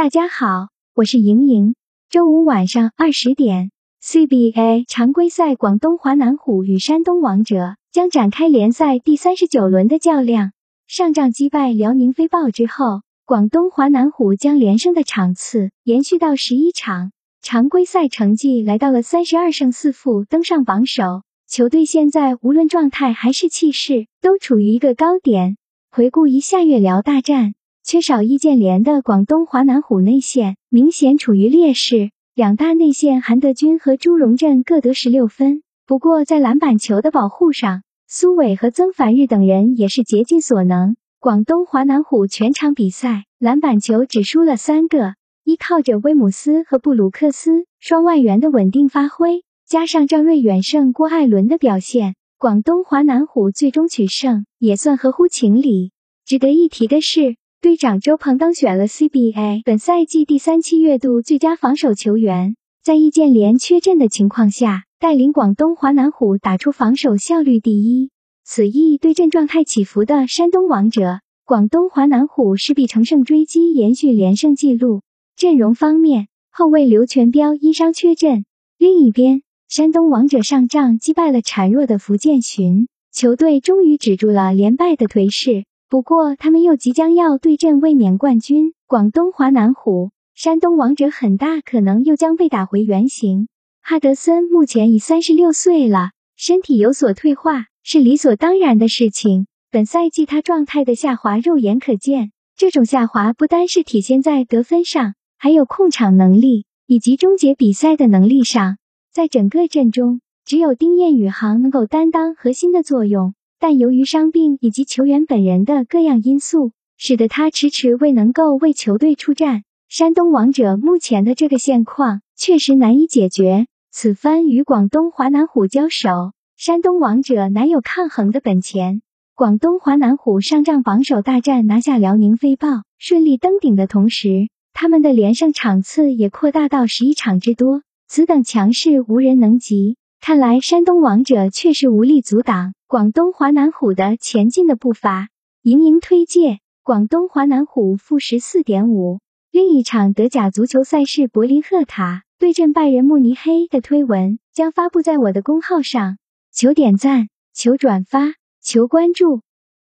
大家好，我是莹莹。周五晚上二十点，CBA 常规赛，广东华南虎与山东王者将展开联赛第三十九轮的较量。上仗击败辽宁飞豹之后，广东华南虎将连胜的场次延续到十一场，常规赛成绩来到了三十二胜四负，登上榜首。球队现在无论状态还是气势，都处于一个高点。回顾一下月辽大战。缺少易建联的广东华南虎内线明显处于劣势，两大内线韩德君和朱荣振各得十六分。不过在篮板球的保护上，苏伟和曾凡日等人也是竭尽所能。广东华南虎全场比赛篮板球只输了三个，依靠着威姆斯和布鲁克斯双外援的稳定发挥，加上张睿远胜郭艾伦的表现，广东华南虎最终取胜也算合乎情理。值得一提的是。队长周鹏当选了 CBA 本赛季第三期月度最佳防守球员，在易建联缺阵的情况下，带领广东华南虎打出防守效率第一。此役对阵状态起伏的山东王者，广东华南虎势必乘胜追击，延续连胜纪录。阵容方面，后卫刘全彪因伤缺阵。另一边，山东王者上仗击败了孱弱的福建寻，球队终于止住了连败的颓势。不过，他们又即将要对阵卫冕冠军广东华南虎，山东王者很大可能又将被打回原形。哈德森目前已三十六岁了，身体有所退化是理所当然的事情。本赛季他状态的下滑肉眼可见，这种下滑不单是体现在得分上，还有控场能力以及终结比赛的能力上。在整个阵中，只有丁彦雨航能够担当核心的作用。但由于伤病以及球员本人的各样因素，使得他迟迟未能够为球队出战。山东王者目前的这个现况确实难以解决。此番与广东华南虎交手，山东王者难有抗衡的本钱。广东华南虎上仗榜首大战拿下辽宁飞豹，顺利登顶的同时，他们的连胜场次也扩大到十一场之多。此等强势无人能及，看来山东王者确实无力阻挡。广东华南虎的前进的步伐，盈盈推介广东华南虎负十四点五。另一场德甲足球赛事柏林赫塔对阵拜仁慕尼黑的推文将发布在我的公号上，求点赞，求转发，求关注。